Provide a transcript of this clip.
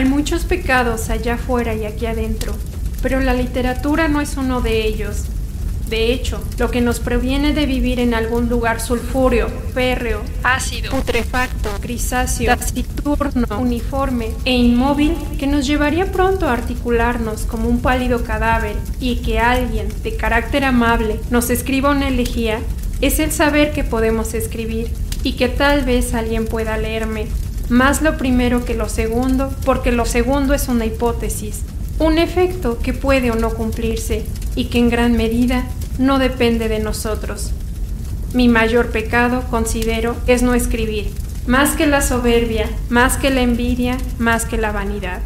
Hay muchos pecados allá afuera y aquí adentro, pero la literatura no es uno de ellos. De hecho, lo que nos previene de vivir en algún lugar sulfúreo, férreo, ácido, putrefacto, grisáceo, taciturno, uniforme e inmóvil, que nos llevaría pronto a articularnos como un pálido cadáver y que alguien de carácter amable nos escriba una elegía, es el saber que podemos escribir y que tal vez alguien pueda leerme. Más lo primero que lo segundo, porque lo segundo es una hipótesis, un efecto que puede o no cumplirse y que en gran medida no depende de nosotros. Mi mayor pecado, considero, es no escribir, más que la soberbia, más que la envidia, más que la vanidad.